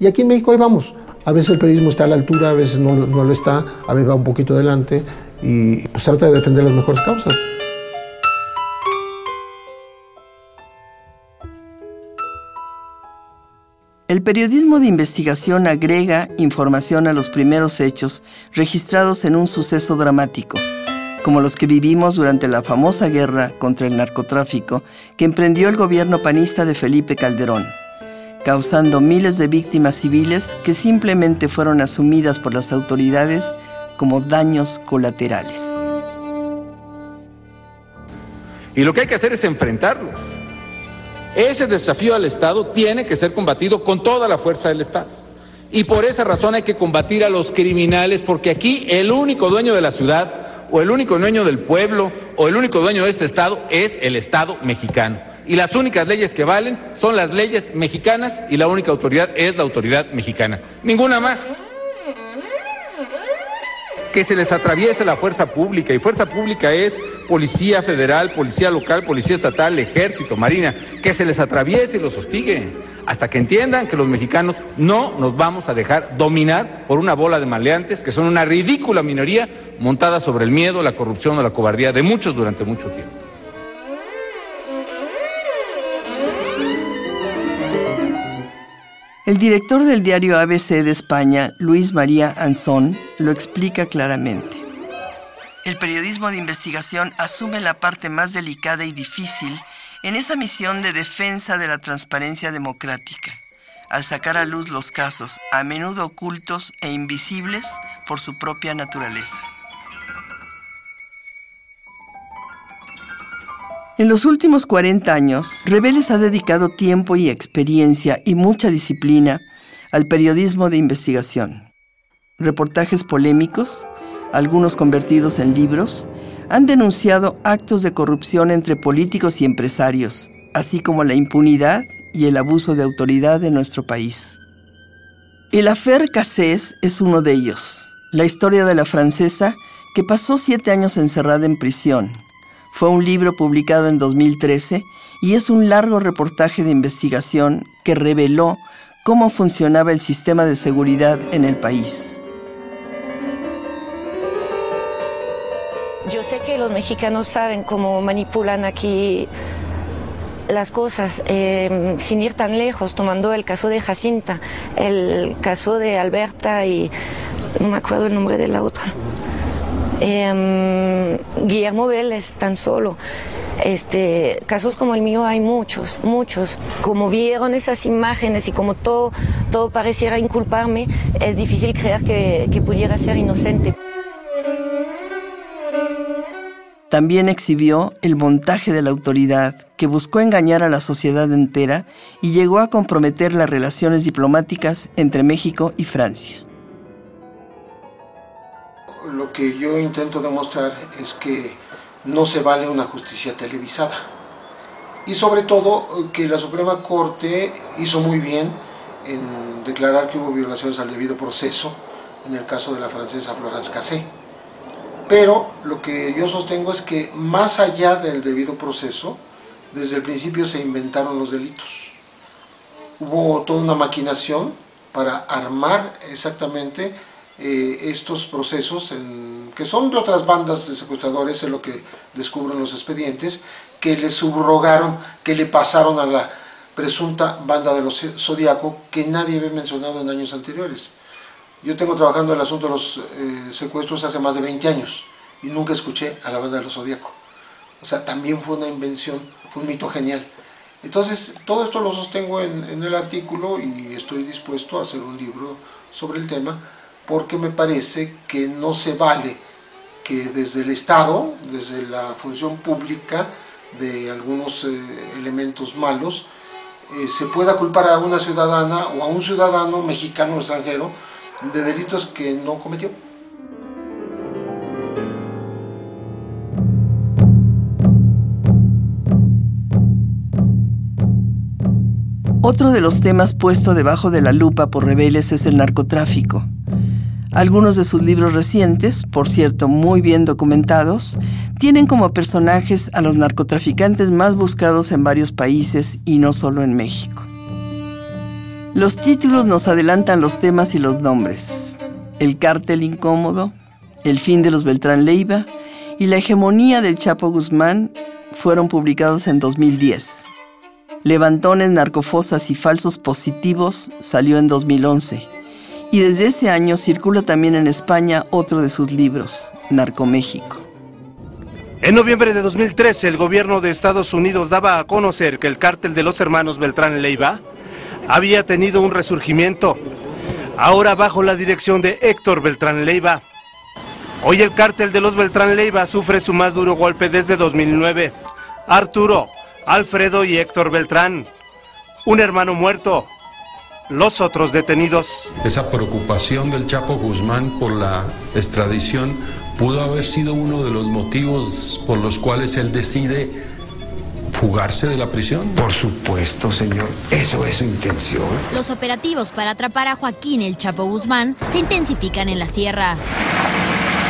Y aquí en México ahí vamos. A veces el periodismo está a la altura, a veces no, lo está, a veces va un poquito adelante y pues trata de defender las mejores causas. El periodismo de investigación agrega información a los primeros hechos registrados en un suceso dramático, como los que vivimos durante la famosa guerra contra el narcotráfico que emprendió el gobierno panista de Felipe Calderón causando miles de víctimas civiles que simplemente fueron asumidas por las autoridades como daños colaterales. Y lo que hay que hacer es enfrentarlos. Ese desafío al Estado tiene que ser combatido con toda la fuerza del Estado. Y por esa razón hay que combatir a los criminales, porque aquí el único dueño de la ciudad, o el único dueño del pueblo, o el único dueño de este Estado es el Estado mexicano y las únicas leyes que valen son las leyes mexicanas y la única autoridad es la autoridad mexicana. Ninguna más. Que se les atraviese la fuerza pública y fuerza pública es policía federal, policía local, policía estatal, ejército, marina, que se les atraviese y los hostigue hasta que entiendan que los mexicanos no nos vamos a dejar dominar por una bola de maleantes que son una ridícula minoría montada sobre el miedo, la corrupción o la cobardía de muchos durante mucho tiempo. El director del diario ABC de España, Luis María Anzón, lo explica claramente. El periodismo de investigación asume la parte más delicada y difícil en esa misión de defensa de la transparencia democrática, al sacar a luz los casos, a menudo ocultos e invisibles por su propia naturaleza. En los últimos 40 años, Rebeles ha dedicado tiempo y experiencia y mucha disciplina al periodismo de investigación. Reportajes polémicos, algunos convertidos en libros, han denunciado actos de corrupción entre políticos y empresarios, así como la impunidad y el abuso de autoridad en nuestro país. El afer Cassés es uno de ellos, la historia de la francesa que pasó siete años encerrada en prisión fue un libro publicado en 2013 y es un largo reportaje de investigación que reveló cómo funcionaba el sistema de seguridad en el país. Yo sé que los mexicanos saben cómo manipulan aquí las cosas, eh, sin ir tan lejos, tomando el caso de Jacinta, el caso de Alberta y no me acuerdo el nombre de la otra. Eh, Guillermo Vélez tan solo. Este, casos como el mío hay muchos, muchos. Como vieron esas imágenes y como todo, todo pareciera inculparme, es difícil creer que, que pudiera ser inocente. También exhibió el montaje de la autoridad que buscó engañar a la sociedad entera y llegó a comprometer las relaciones diplomáticas entre México y Francia lo que yo intento demostrar es que no se vale una justicia televisada. Y sobre todo que la Suprema Corte hizo muy bien en declarar que hubo violaciones al debido proceso en el caso de la francesa Florence Cassé. Pero lo que yo sostengo es que más allá del debido proceso, desde el principio se inventaron los delitos. Hubo toda una maquinación para armar exactamente eh, estos procesos, que son de otras bandas de secuestradores, es lo que descubren los expedientes, que le subrogaron, que le pasaron a la presunta banda de los Zodíaco, que nadie había mencionado en años anteriores. Yo tengo trabajando el asunto de los eh, secuestros hace más de 20 años y nunca escuché a la banda de los Zodíaco. O sea, también fue una invención, fue un mito genial. Entonces, todo esto lo sostengo en el artículo y estoy dispuesto a hacer un libro sobre el tema porque me parece que no se vale que desde el Estado, desde la función pública de algunos eh, elementos malos, eh, se pueda culpar a una ciudadana o a un ciudadano mexicano o extranjero de delitos que no cometió. Otro de los temas puesto debajo de la lupa por Rebeles es el narcotráfico. Algunos de sus libros recientes, por cierto muy bien documentados, tienen como personajes a los narcotraficantes más buscados en varios países y no solo en México. Los títulos nos adelantan los temas y los nombres. El cártel incómodo, el fin de los Beltrán Leiva y la hegemonía del Chapo Guzmán fueron publicados en 2010. Levantones, narcofosas y falsos positivos salió en 2011. Y desde ese año circula también en España otro de sus libros, Narcoméxico. En noviembre de 2013, el gobierno de Estados Unidos daba a conocer que el cártel de los hermanos Beltrán Leiva había tenido un resurgimiento, ahora bajo la dirección de Héctor Beltrán Leiva. Hoy el cártel de los Beltrán Leiva sufre su más duro golpe desde 2009. Arturo, Alfredo y Héctor Beltrán, un hermano muerto, los otros detenidos. Esa preocupación del Chapo Guzmán por la extradición pudo haber sido uno de los motivos por los cuales él decide fugarse de la prisión. Por supuesto, señor. Eso es su intención. Los operativos para atrapar a Joaquín el Chapo Guzmán se intensifican en la sierra.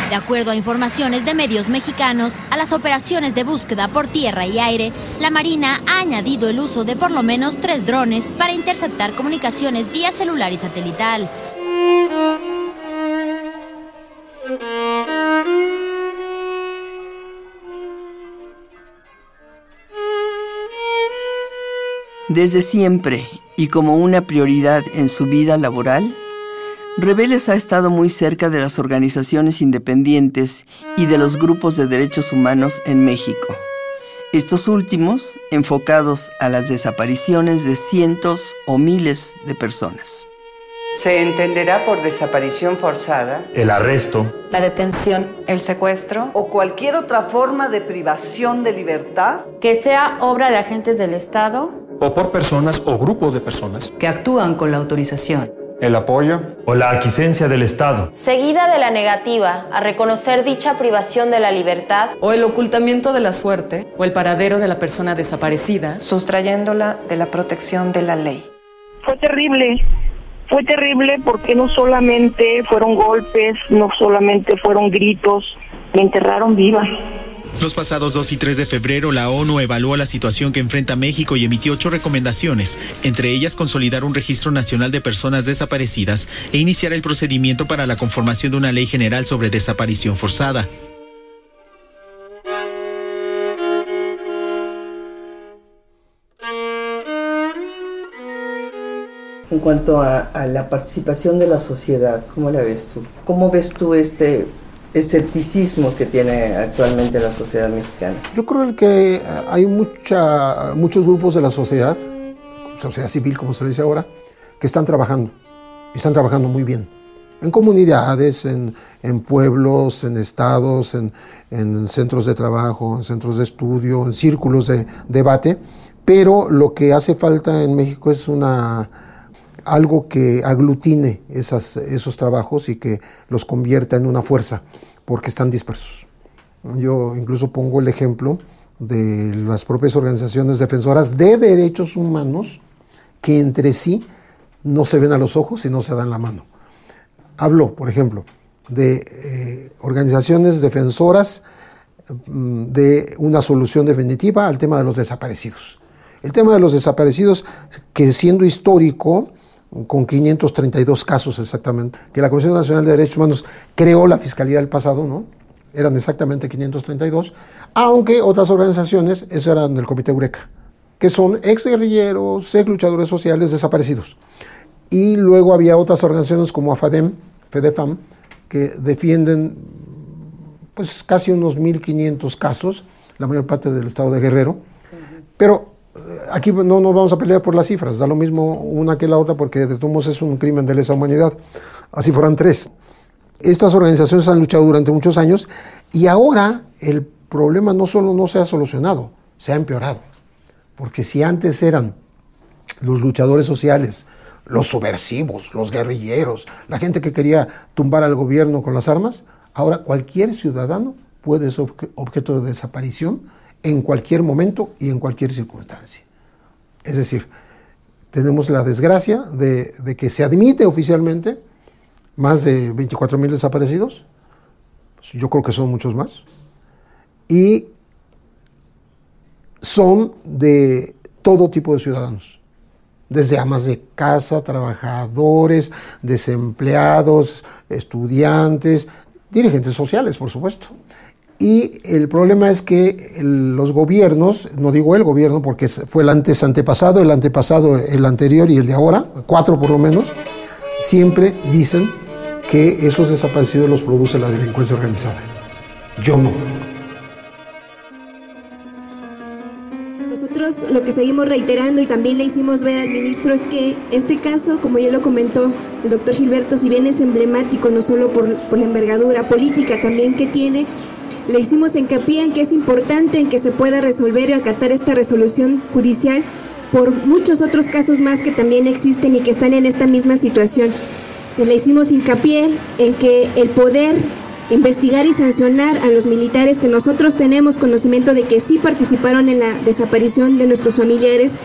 De acuerdo a informaciones de medios mexicanos, a las operaciones de búsqueda por tierra y aire, la Marina ha añadido el uso de por lo menos tres drones para interceptar comunicaciones vía celular y satelital. Desde siempre y como una prioridad en su vida laboral, Rebeles ha estado muy cerca de las organizaciones independientes y de los grupos de derechos humanos en México. Estos últimos enfocados a las desapariciones de cientos o miles de personas. Se entenderá por desaparición forzada el arresto, la detención, el secuestro o cualquier otra forma de privación de libertad que sea obra de agentes del Estado o por personas o grupos de personas que actúan con la autorización el apoyo o la aquiescencia del Estado. Seguida de la negativa a reconocer dicha privación de la libertad o el ocultamiento de la suerte o el paradero de la persona desaparecida, sustrayéndola de la protección de la ley. Fue terrible, fue terrible porque no solamente fueron golpes, no solamente fueron gritos, me enterraron viva. Los pasados 2 y 3 de febrero, la ONU evaluó la situación que enfrenta México y emitió ocho recomendaciones, entre ellas consolidar un registro nacional de personas desaparecidas e iniciar el procedimiento para la conformación de una ley general sobre desaparición forzada. En cuanto a, a, la participación de la sociedad, ¿cómo la ves tú? ¿Cómo ves tú este escepticismo que tiene actualmente la sociedad mexicana? Yo creo que hay mucha, muchos grupos de la sociedad, sociedad civil como se dice ahora, que están trabajando, y están trabajando muy bien. En comunidades, en, en pueblos, en estados, en, en, centros de trabajo, en centros de estudio, en círculos de debate, pero lo que hace falta en México es una algo que aglutine esas, esos trabajos y que los convierta en una fuerza, porque están dispersos. Yo incluso pongo el ejemplo de las propias organizaciones defensoras de derechos humanos que entre sí no se ven a los ojos y no se dan la mano. Hablo, por ejemplo, de eh, organizaciones defensoras mm, de una solución definitiva al tema de los desaparecidos. El tema de los desaparecidos, que siendo histórico, con 532 casos exactamente, que la Comisión Nacional de Derechos Humanos creó la Fiscalía del pasado, ¿no? Eran exactamente 532, aunque otras organizaciones, eso eran el Comité Eureka, que son ex guerrilleros, ex luchadores sociales desaparecidos. Y luego había otras organizaciones como AFADEM, FEDEFAM, que defienden pues casi unos 1.500 casos, la mayor parte del estado de Guerrero, pero aquí no nos vamos a pelear por las cifras, da lo mismo una que la otra porque de todos es un crimen de lesa humanidad. Así fueran tres. Estas organizaciones han luchado durante muchos años y ahora el problema no solo no se ha solucionado, se ha empeorado. Porque si antes eran los luchadores sociales, los subversivos, los guerrilleros, la gente que quería tumbar al gobierno con las armas, ahora cualquier ciudadano puede ser objeto de desaparición en cualquier momento y en cualquier circunstancia. Es decir, tenemos la desgracia de, que se admite oficialmente más de 24 mil desaparecidos, pues yo creo que son muchos más, y son de todo tipo de ciudadanos, desde amas de casa, trabajadores, desempleados, estudiantes, dirigentes sociales, por supuesto. Y el problema es que los gobiernos, no digo el gobierno porque fue el antes antepasado, el antepasado, el anterior y el de ahora, cuatro por lo menos, siempre dicen que esos desaparecidos los produce la delincuencia organizada. Yo no. Nosotros lo que seguimos reiterando y también le hicimos ver al ministro es que este caso, como ya lo comentó el doctor Gilberto, si bien es emblemático no solo por, por la envergadura política también que tiene, le hicimos hincapié en que es importante en que se pueda resolver y acatar esta resolución judicial por muchos otros casos más que también existen y que están en esta misma situación. Le hicimos hincapié en que el poder investigar y sancionar a los militares que nosotros tenemos conocimiento de que sí participaron en la desaparición de nuestros familiares,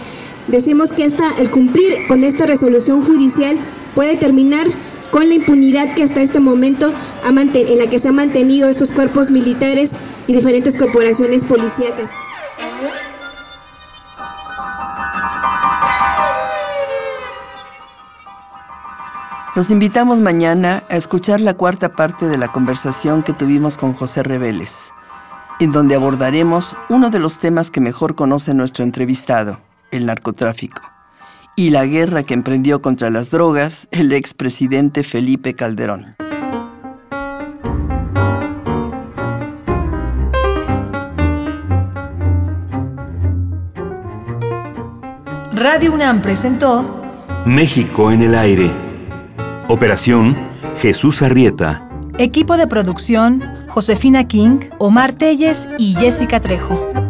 decimos que hasta el cumplir con esta resolución judicial puede terminar con la impunidad que hasta este momento en la que se han mantenido estos cuerpos militares y diferentes corporaciones policíacas. Los invitamos mañana a escuchar la cuarta parte de la conversación que tuvimos con José Reveles, en donde abordaremos uno de los temas que mejor conoce nuestro entrevistado, el narcotráfico y la guerra que emprendió contra las drogas el expresidente Felipe Calderón. Radio UNAM presentó México en el aire. Operación Jesús Arrieta. Equipo de producción Josefina King, Omar Telles y Jessica Trejo.